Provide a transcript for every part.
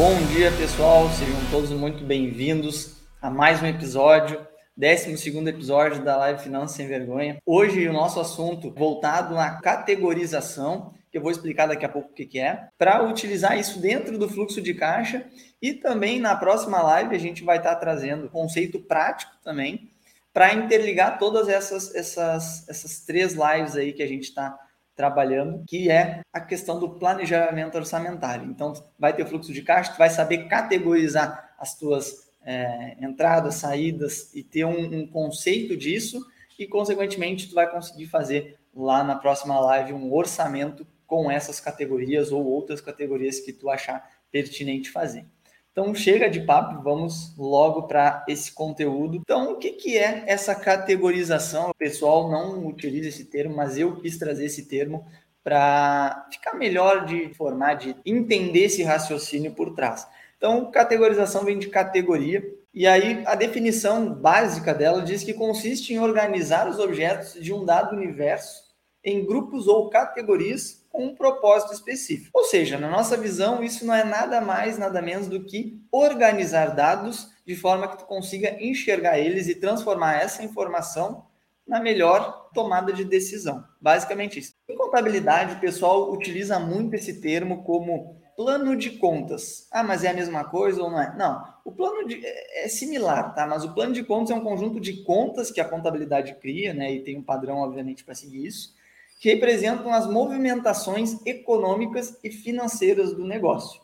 Bom dia, pessoal. Sejam todos muito bem-vindos a mais um episódio, 12 episódio da Live Finanças Sem Vergonha. Hoje o nosso assunto voltado à categorização, que eu vou explicar daqui a pouco o que, que é, para utilizar isso dentro do fluxo de caixa e também na próxima live a gente vai estar trazendo conceito prático também para interligar todas essas, essas, essas três lives aí que a gente está trabalhando, que é a questão do planejamento orçamentário. Então, vai ter fluxo de caixa, tu vai saber categorizar as tuas é, entradas, saídas e ter um, um, conceito disso e, consequentemente, tu vai conseguir fazer lá na próxima live um orçamento com essas categorias ou outras categorias que tu achar pertinente fazer. Então, chega de papo, vamos logo para esse conteúdo. Então, o que, que é essa categorização? O pessoal não utiliza esse termo, mas eu quis trazer esse termo para ficar melhor de formar, de entender esse raciocínio por trás. Então, categorização vem de categoria, e aí a definição básica dela diz que consiste em organizar os objetos de um dado universo em grupos ou categorias com um propósito específico. Ou seja, na nossa visão, isso não é nada mais, nada menos do que organizar dados de forma que tu consiga enxergar eles e transformar essa informação na melhor tomada de decisão. Basicamente isso. Em contabilidade, o pessoal utiliza muito esse termo como plano de contas. Ah, mas é a mesma coisa ou não é? Não, o plano de, é, é similar, tá? Mas o plano de contas é um conjunto de contas que a contabilidade cria, né? E tem um padrão, obviamente, para seguir isso que representam as movimentações econômicas e financeiras do negócio.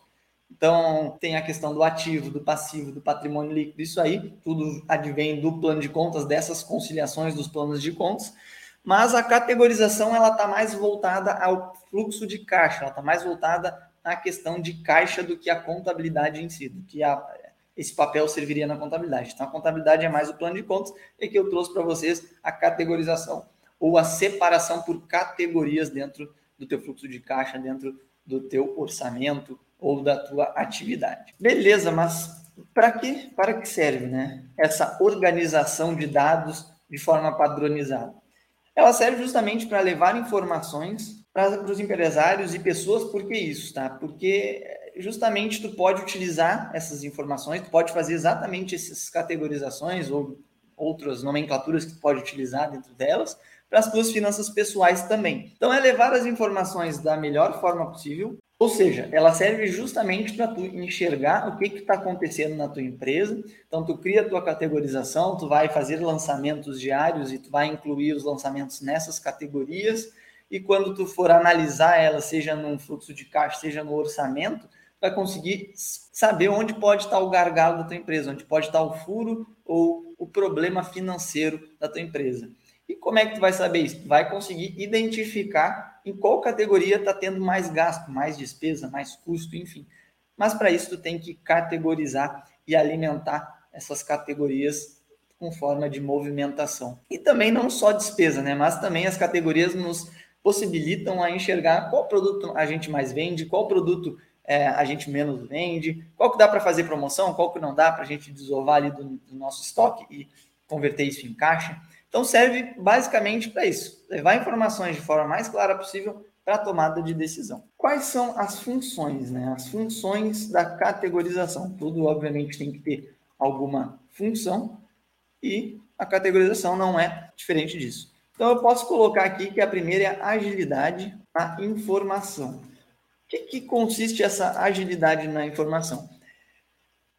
Então, tem a questão do ativo, do passivo, do patrimônio líquido, isso aí, tudo advém do plano de contas, dessas conciliações dos planos de contas, mas a categorização ela está mais voltada ao fluxo de caixa, ela está mais voltada à questão de caixa do que a contabilidade em si, do que a, esse papel serviria na contabilidade. Então, a contabilidade é mais o plano de contas, e que eu trouxe para vocês a categorização ou a separação por categorias dentro do teu fluxo de caixa, dentro do teu orçamento ou da tua atividade. Beleza, mas para que para que serve, né? Essa organização de dados de forma padronizada. Ela serve justamente para levar informações para os empresários e pessoas, por que isso, tá? Porque justamente tu pode utilizar essas informações, tu pode fazer exatamente essas categorizações ou outras nomenclaturas que tu pode utilizar dentro delas, para as tuas finanças pessoais também. Então, é levar as informações da melhor forma possível, ou seja, ela serve justamente para tu enxergar o que está acontecendo na tua empresa. Então, tu cria a tua categorização, tu vai fazer lançamentos diários e tu vai incluir os lançamentos nessas categorias. E quando tu for analisar ela, seja num fluxo de caixa, seja no orçamento, vai conseguir saber onde pode estar o gargalo da tua empresa, onde pode estar o furo ou o problema financeiro da tua empresa. E como é que tu vai saber isso? Tu vai conseguir identificar em qual categoria está tendo mais gasto, mais despesa, mais custo, enfim. Mas para isso tu tem que categorizar e alimentar essas categorias com forma de movimentação. E também não só despesa, né? Mas também as categorias nos possibilitam a enxergar qual produto a gente mais vende, qual produto é, a gente menos vende, qual que dá para fazer promoção, qual que não dá para a gente desovar ali do, do nosso estoque e converter isso em caixa. Então serve basicamente para isso, levar informações de forma mais clara possível para a tomada de decisão. Quais são as funções, né? As funções da categorização. Tudo obviamente tem que ter alguma função e a categorização não é diferente disso. Então eu posso colocar aqui que a primeira é a agilidade na informação. O que, que consiste essa agilidade na informação?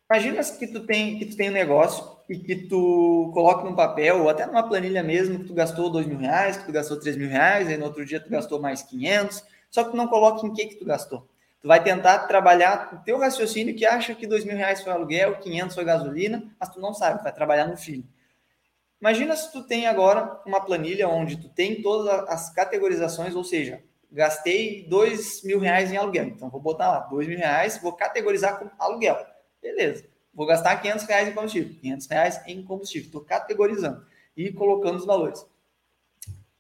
Imagina que tu tem que tu tem um negócio e que tu coloca num papel, ou até numa planilha mesmo, que tu gastou dois mil reais, que tu gastou três mil reais, aí no outro dia tu gastou mais 500, só que tu não coloca em que que tu gastou. Tu vai tentar trabalhar o teu raciocínio que acha que dois mil reais foi aluguel, 500 foi gasolina, mas tu não sabe, tu vai trabalhar no filho. Imagina se tu tem agora uma planilha onde tu tem todas as categorizações, ou seja, gastei dois mil reais em aluguel, então vou botar lá dois mil reais, vou categorizar com aluguel. Beleza vou gastar 500 reais em combustível, 500 reais em combustível, estou categorizando e colocando os valores.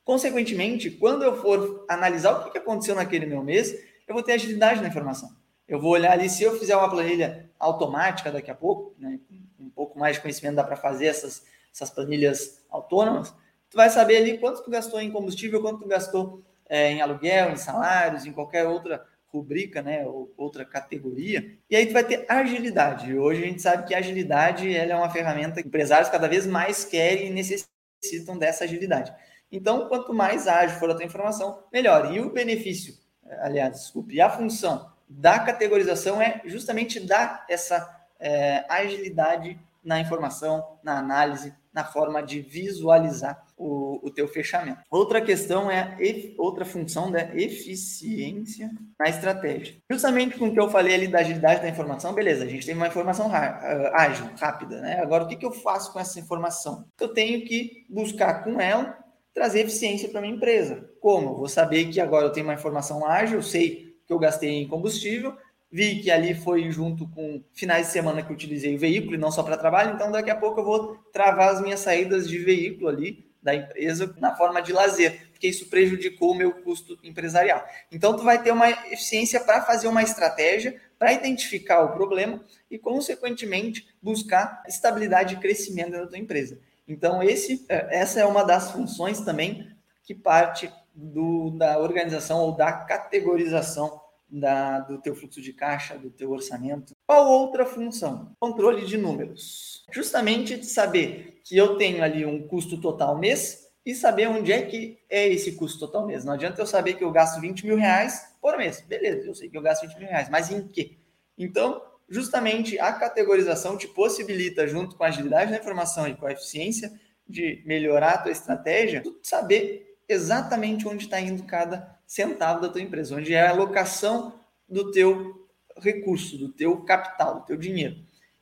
Consequentemente, quando eu for analisar o que aconteceu naquele meu mês, eu vou ter agilidade na informação. Eu vou olhar ali, se eu fizer uma planilha automática daqui a pouco, né, um pouco mais de conhecimento dá para fazer essas, essas planilhas autônomas, tu vai saber ali quanto tu gastou em combustível, quanto tu gastou é, em aluguel, em salários, em qualquer outra rubrica, né, ou outra categoria. E aí tu vai ter agilidade. Hoje a gente sabe que a agilidade ela é uma ferramenta que empresários cada vez mais querem e necessitam dessa agilidade. Então, quanto mais ágil for a tua informação, melhor. E o benefício, aliás, desculpe, e a função da categorização é justamente dar essa é, agilidade na informação, na análise, na forma de visualizar o, o teu fechamento. Outra questão é outra função da eficiência na estratégia. Justamente com o que eu falei ali da agilidade da informação, beleza, a gente tem uma informação ah, ágil, rápida, né? Agora, o que, que eu faço com essa informação? Eu tenho que buscar com ela trazer eficiência para minha empresa. Como? Eu vou saber que agora eu tenho uma informação ágil, sei que eu gastei em combustível, vi que ali foi junto com finais de semana que utilizei o veículo e não só para trabalho, então daqui a pouco eu vou travar as minhas saídas de veículo ali da empresa na forma de lazer, porque isso prejudicou o meu custo empresarial. Então tu vai ter uma eficiência para fazer uma estratégia, para identificar o problema e consequentemente buscar estabilidade e crescimento da tua empresa. Então esse é, essa é uma das funções também que parte do, da organização ou da categorização da, do teu fluxo de caixa, do teu orçamento. Qual outra função? Controle de números. Justamente de saber que eu tenho ali um custo total mês e saber onde é que é esse custo total mês. Não adianta eu saber que eu gasto 20 mil reais por mês. Beleza, eu sei que eu gasto 20 mil reais, mas em quê? Então, justamente a categorização te possibilita, junto com a agilidade da informação e com a eficiência de melhorar a tua estratégia, saber exatamente onde está indo cada centavo da tua empresa, onde é a alocação do teu recurso, do teu capital, do teu dinheiro.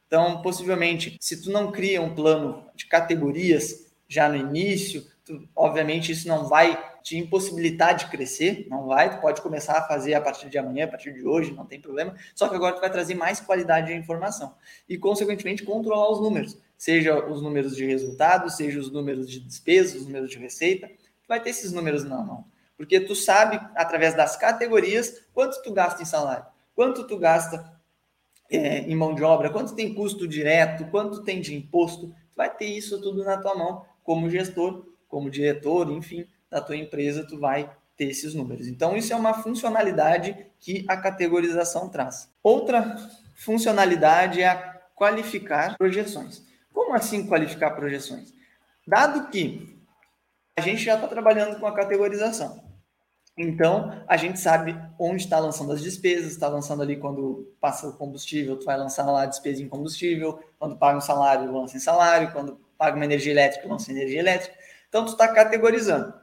Então, possivelmente, se tu não cria um plano de categorias já no início, tu, obviamente isso não vai te impossibilitar de crescer, não vai, tu pode começar a fazer a partir de amanhã, a partir de hoje, não tem problema, só que agora tu vai trazer mais qualidade de informação e, consequentemente, controlar os números, seja os números de resultados, seja os números de despesas, os números de receita, tu vai ter esses números na mão. Porque tu sabe, através das categorias, quanto tu gasta em salário, quanto tu gasta é, em mão de obra, quanto tem custo direto, quanto tem de imposto. Tu vai ter isso tudo na tua mão, como gestor, como diretor, enfim, da tua empresa, tu vai ter esses números. Então, isso é uma funcionalidade que a categorização traz. Outra funcionalidade é a qualificar projeções. Como assim qualificar projeções? Dado que a gente já está trabalhando com a categorização. Então, a gente sabe onde está lançando as despesas, está lançando ali quando passa o combustível, tu vai lançar lá a despesa em combustível, quando paga um salário, lança em salário, quando paga uma energia elétrica, lança em energia elétrica. Então, tu está categorizando.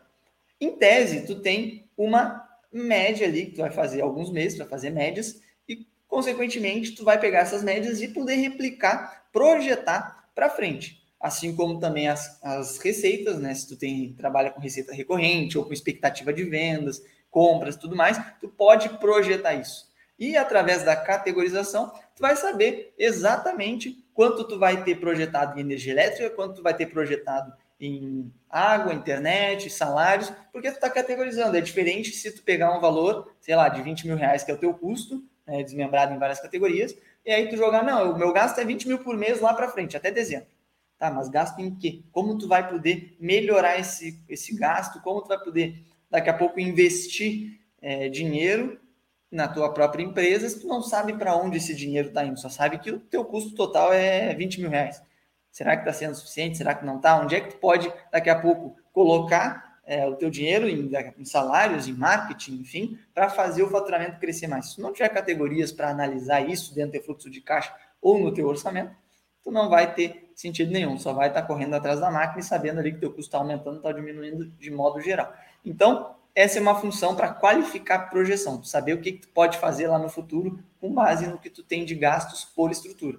Em tese, tu tem uma média ali, que tu vai fazer alguns meses, vai fazer médias, e, consequentemente, tu vai pegar essas médias e poder replicar, projetar para frente assim como também as, as receitas, né? Se tu tem trabalha com receita recorrente ou com expectativa de vendas, compras, tudo mais, tu pode projetar isso. E através da categorização, tu vai saber exatamente quanto tu vai ter projetado em energia elétrica, quanto tu vai ter projetado em água, internet, salários, porque tu está categorizando. É diferente se tu pegar um valor, sei lá, de 20 mil reais, que é o teu custo, né, desmembrado em várias categorias, e aí tu jogar, não, o meu gasto é 20 mil por mês lá para frente, até dezembro. Tá, mas gasto em quê? Como tu vai poder melhorar esse, esse gasto? Como tu vai poder, daqui a pouco, investir é, dinheiro na tua própria empresa se tu não sabe para onde esse dinheiro está indo? Só sabe que o teu custo total é 20 mil reais. Será que está sendo suficiente? Será que não está? Onde é que tu pode, daqui a pouco, colocar é, o teu dinheiro em, em, salários, em marketing, enfim, para fazer o faturamento crescer mais? Se não tiver categorias para analisar isso dentro do fluxo de caixa ou no teu orçamento, tu não vai ter sentido nenhum, só vai estar correndo atrás da máquina e sabendo ali que teu custo está aumentando, está diminuindo de modo geral. Então, essa é uma função para qualificar projeção, saber o que, que tu pode fazer lá no futuro com base no que tu tem de gastos por estrutura.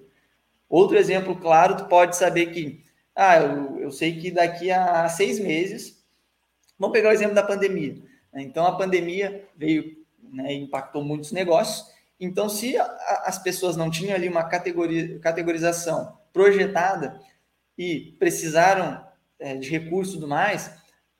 Outro exemplo claro, tu pode saber que, ah, eu, eu sei que daqui a seis meses, vamos pegar o exemplo da pandemia. Né? Então, a pandemia veio né, impactou muitos negócios, então, se as pessoas não tinham ali uma categorização projetada e precisaram é, de recurso tudo mais,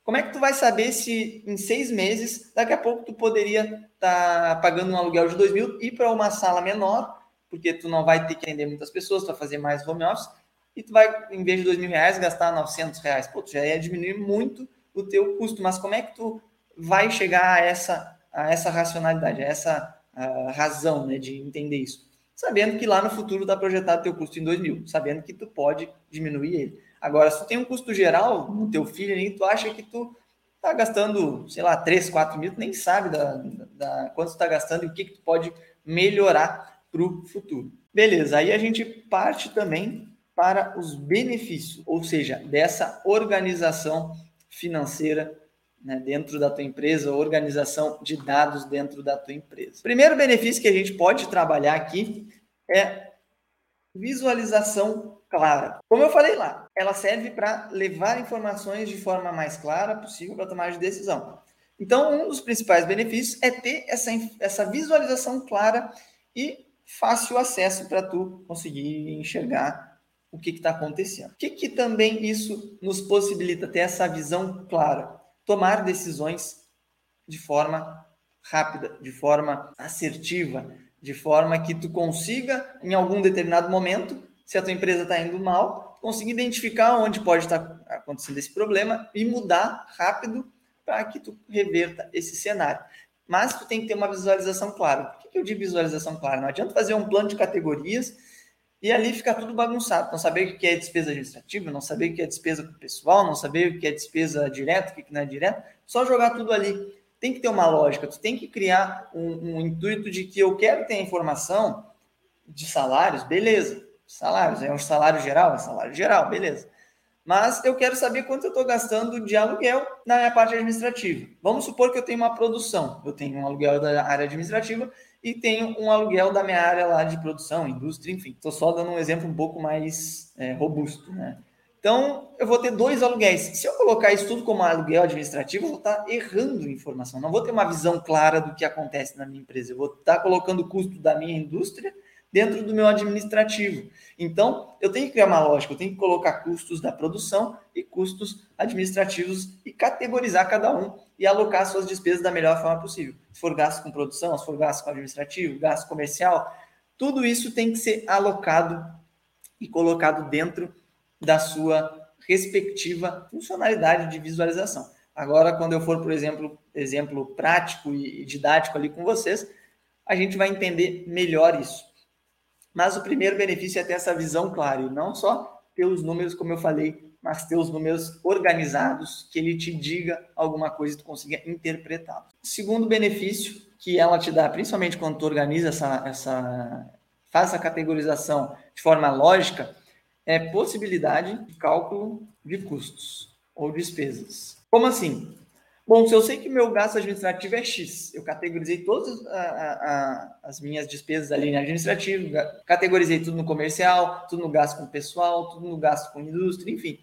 como é que tu vai saber se em seis meses, daqui a pouco tu poderia estar tá pagando um aluguel de dois mil e ir para uma sala menor, porque tu não vai ter que atender muitas pessoas, tu vai fazer mais home office, e tu vai, em vez de dois mil reais, gastar 900 reais. Pô, tu já ia diminuir muito o teu custo, mas como é que tu vai chegar a essa, a essa racionalidade, a essa a razão né, de entender isso? Sabendo que lá no futuro está projetado teu custo em 2 mil, sabendo que tu pode diminuir ele. Agora, se tu tem um custo geral no teu filho tu acha que tu tá gastando, sei lá, 3, 4 mil, tu nem sabe da, da, quanto tu está gastando e o que, que tu pode melhorar para o futuro. Beleza, aí a gente parte também para os benefícios, ou seja, dessa organização financeira né, dentro da tua empresa, organização de dados dentro da tua empresa. Primeiro benefício que a gente pode trabalhar aqui é visualização clara. Como eu falei lá, ela serve para levar informações de forma mais clara possível para tomar de decisão. Então, um dos principais benefícios é ter essa, essa visualização clara e fácil acesso para tu conseguir enxergar o que está acontecendo. O que, que também isso nos possibilita ter essa visão clara? Tomar decisões de forma rápida, de forma assertiva, de forma que tu consiga, em algum determinado momento, se a tua empresa está indo mal, conseguir identificar onde pode estar tá acontecendo esse problema e mudar rápido para que tu reverta esse cenário. Mas tu tem que ter uma visualização clara. Por que eu digo visualização clara? Não adianta fazer um plano de categorias e ali ficar tudo bagunçado. Não saber o que é despesa administrativa, não saber o que é despesa com pessoal, não saber o que é despesa direta, o que não é direto. Só jogar tudo ali. Tem que ter uma lógica, tu tem que criar um, um intuito de que eu quero ter a informação de salários, beleza salários. É um salário geral? É salário geral, beleza. Mas eu quero saber quanto eu estou gastando de aluguel na minha parte administrativa. Vamos supor que eu tenho uma produção. Eu tenho um aluguel da área administrativa e tenho um aluguel da minha área lá de produção, indústria, enfim. Estou só dando um exemplo um pouco mais é, robusto, né? Então, eu vou ter dois aluguéis. Se eu colocar isso tudo como aluguel administrativo, eu vou estar errando informação. Não vou ter uma visão clara do que acontece na minha empresa. Eu vou estar colocando o custo da minha indústria dentro do meu administrativo. Então, eu tenho que criar uma lógica, eu tenho que colocar custos da produção e custos administrativos e categorizar cada um e alocar suas despesas da melhor forma possível. Se for gasto com produção, se for gasto com administrativo, gasto comercial, tudo isso tem que ser alocado e colocado dentro da sua respectiva funcionalidade de visualização. Agora, quando eu for, por exemplo, exemplo prático e didático ali com vocês, a gente vai entender melhor isso. Mas o primeiro benefício é ter essa visão clara, e não só ter os números, como eu falei, mas ter os números organizados, que ele te diga alguma coisa e tu consiga interpretá-los. Segundo benefício que ela te dá, principalmente quando tu organiza essa, essa faz essa categorização de forma lógica, é possibilidade de cálculo de custos ou despesas. Como assim? Bom, se eu sei que meu gasto administrativo é X, eu categorizei todas a, a, as minhas despesas ali no administrativo, categorizei tudo no comercial, tudo no gasto com pessoal, tudo no gasto com indústria, enfim.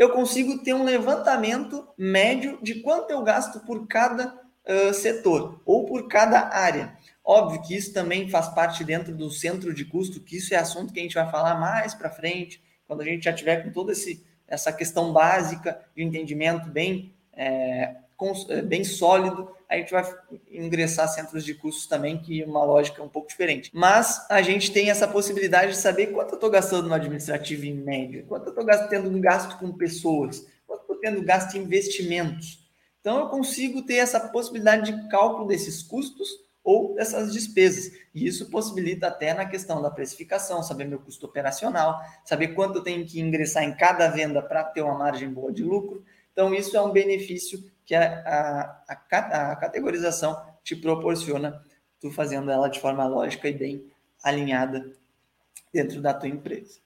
Eu consigo ter um levantamento médio de quanto eu gasto por cada uh, setor ou por cada área. Óbvio que isso também faz parte dentro do centro de custo, que isso é assunto que a gente vai falar mais para frente, quando a gente já tiver com toda essa questão básica de entendimento bem é, bem sólido, a gente vai ingressar centros de custos também, que é uma lógica um pouco diferente. Mas a gente tem essa possibilidade de saber quanto eu estou gastando no administrativo em média, quanto eu estou tendo um gasto com pessoas, quanto eu estou tendo gasto em investimentos. Então eu consigo ter essa possibilidade de cálculo desses custos ou dessas despesas. E isso possibilita até na questão da precificação, saber meu custo operacional, saber quanto eu tenho que ingressar em cada venda para ter uma margem boa de lucro. Então, isso é um benefício que a, a, a, categorização te proporciona, tu fazendo ela de forma lógica e bem alinhada dentro da tua empresa.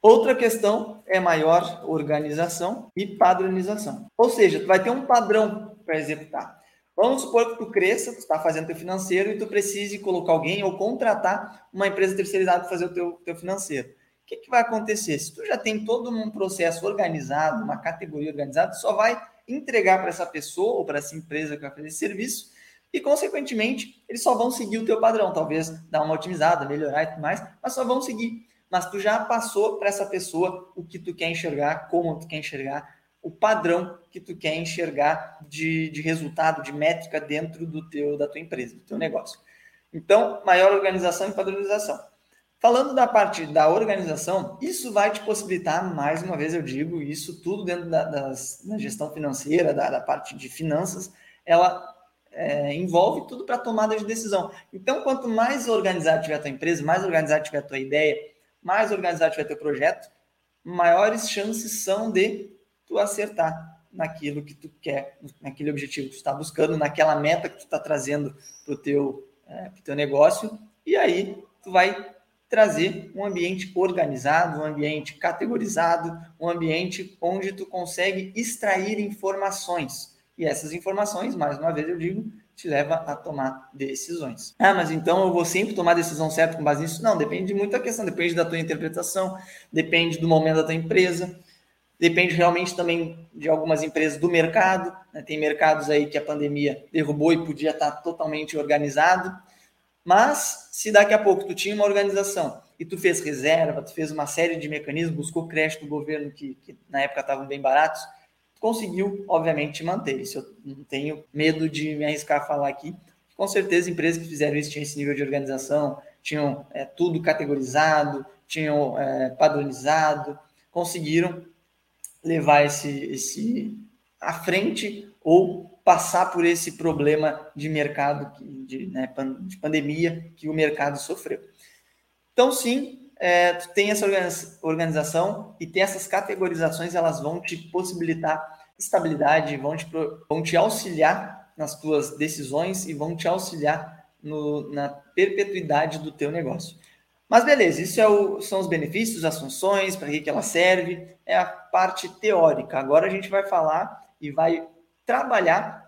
Outra questão é maior organização e padronização. Ou seja, tu vai ter um padrão para executar. Vamos supor que tu cresça, tu está fazendo teu financeiro e tu precise colocar alguém ou contratar uma empresa terceirizada para fazer o teu, teu financeiro. O que, que vai acontecer? Se tu já tem todo um processo organizado, uma categoria organizada, só vai entregar para essa pessoa ou para essa empresa que vai fazer esse serviço e, consequentemente, eles só vão seguir o teu padrão, talvez dar uma otimizada, melhorar e tudo mais, mas só vão seguir. Mas tu já passou para essa pessoa o que tu quer enxergar, como tu quer enxergar, o padrão que tu quer enxergar de, de resultado, de métrica dentro do teu da tua empresa, do teu negócio. Então, maior organização e padronização. Falando da parte da organização, isso vai te possibilitar, mais uma vez eu digo, isso tudo dentro da, das, da gestão financeira, da, da parte de finanças, ela é, envolve tudo para tomada de decisão. Então, quanto mais organizado tiver a tua empresa, mais organizado tiver a tua ideia, mais organizado tiver teu projeto, maiores chances são de tu acertar naquilo que tu quer, naquele objetivo que tu está buscando, naquela meta que tu está trazendo para o teu, é, teu negócio, e aí tu vai trazer um ambiente organizado, um ambiente categorizado, um ambiente onde tu consegue extrair informações. E essas informações, mais uma vez eu digo, te leva a tomar decisões. Ah, mas então eu vou sempre tomar a decisão certa com base nisso? Não, depende de muita questão, depende da tua interpretação, depende do momento da tua empresa, depende realmente também de algumas empresas do mercado. Né? Tem mercados aí que a pandemia derrubou e podia estar totalmente organizado. Mas se daqui a pouco tu tinha uma organização e tu fez reserva, tu fez uma série de mecanismos, buscou crédito do governo que, que na época estavam bem baratos, conseguiu, obviamente, manter. Isso eu não tenho medo de me arriscar a falar aqui. Com certeza, empresas que fizeram isso tinham esse nível de organização, tinham é, tudo categorizado, tinham é, padronizado, conseguiram levar esse, esse à frente ou passar por esse problema de mercado, de, né, de pandemia que o mercado sofreu. Então, sim, é, tu tem essa organização e tem essas categorizações, elas vão te possibilitar estabilidade, vão te, vão te auxiliar nas tuas decisões e vão te auxiliar no, na perpetuidade do teu negócio. Mas beleza, isso é o, são os benefícios, as funções, para que, que ela serve, é a parte teórica. Agora a gente vai falar e vai trabalhar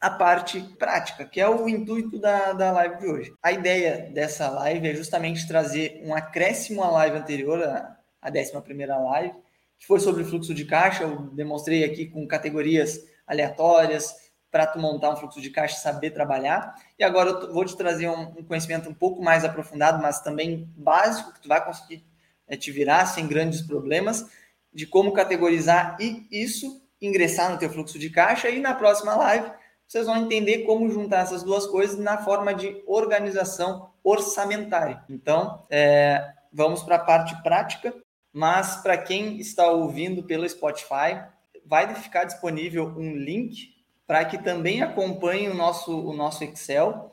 a parte prática, que é o intuito da, da live de hoje. A ideia dessa live é justamente trazer um acréscimo à live anterior, a, a 11 live, que foi sobre fluxo de caixa. Eu demonstrei aqui com categorias aleatórias para tu montar um fluxo de caixa saber trabalhar. E agora eu vou te trazer um, um, conhecimento um pouco mais aprofundado, mas também básico, que tu vai conseguir é, te virar sem grandes problemas, de como categorizar e isso ingressar no teu fluxo de caixa. E na próxima live vocês vão entender como juntar essas duas coisas na forma de organização orçamentária. Então, é, vamos para a parte prática, mas para quem está ouvindo pelo Spotify, vai ficar disponível um link para que também acompanhe o nosso, o nosso Excel.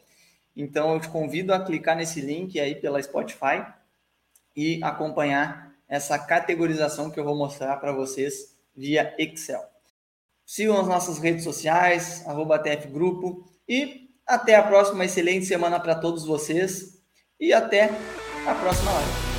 Então, eu te convido a clicar nesse link aí pela Spotify e acompanhar essa categorização que eu vou mostrar para vocês via Excel. Sigam as nossas redes sociais, arroba TF Grupo. E até a próxima excelente semana para todos vocês. E até a próxima live.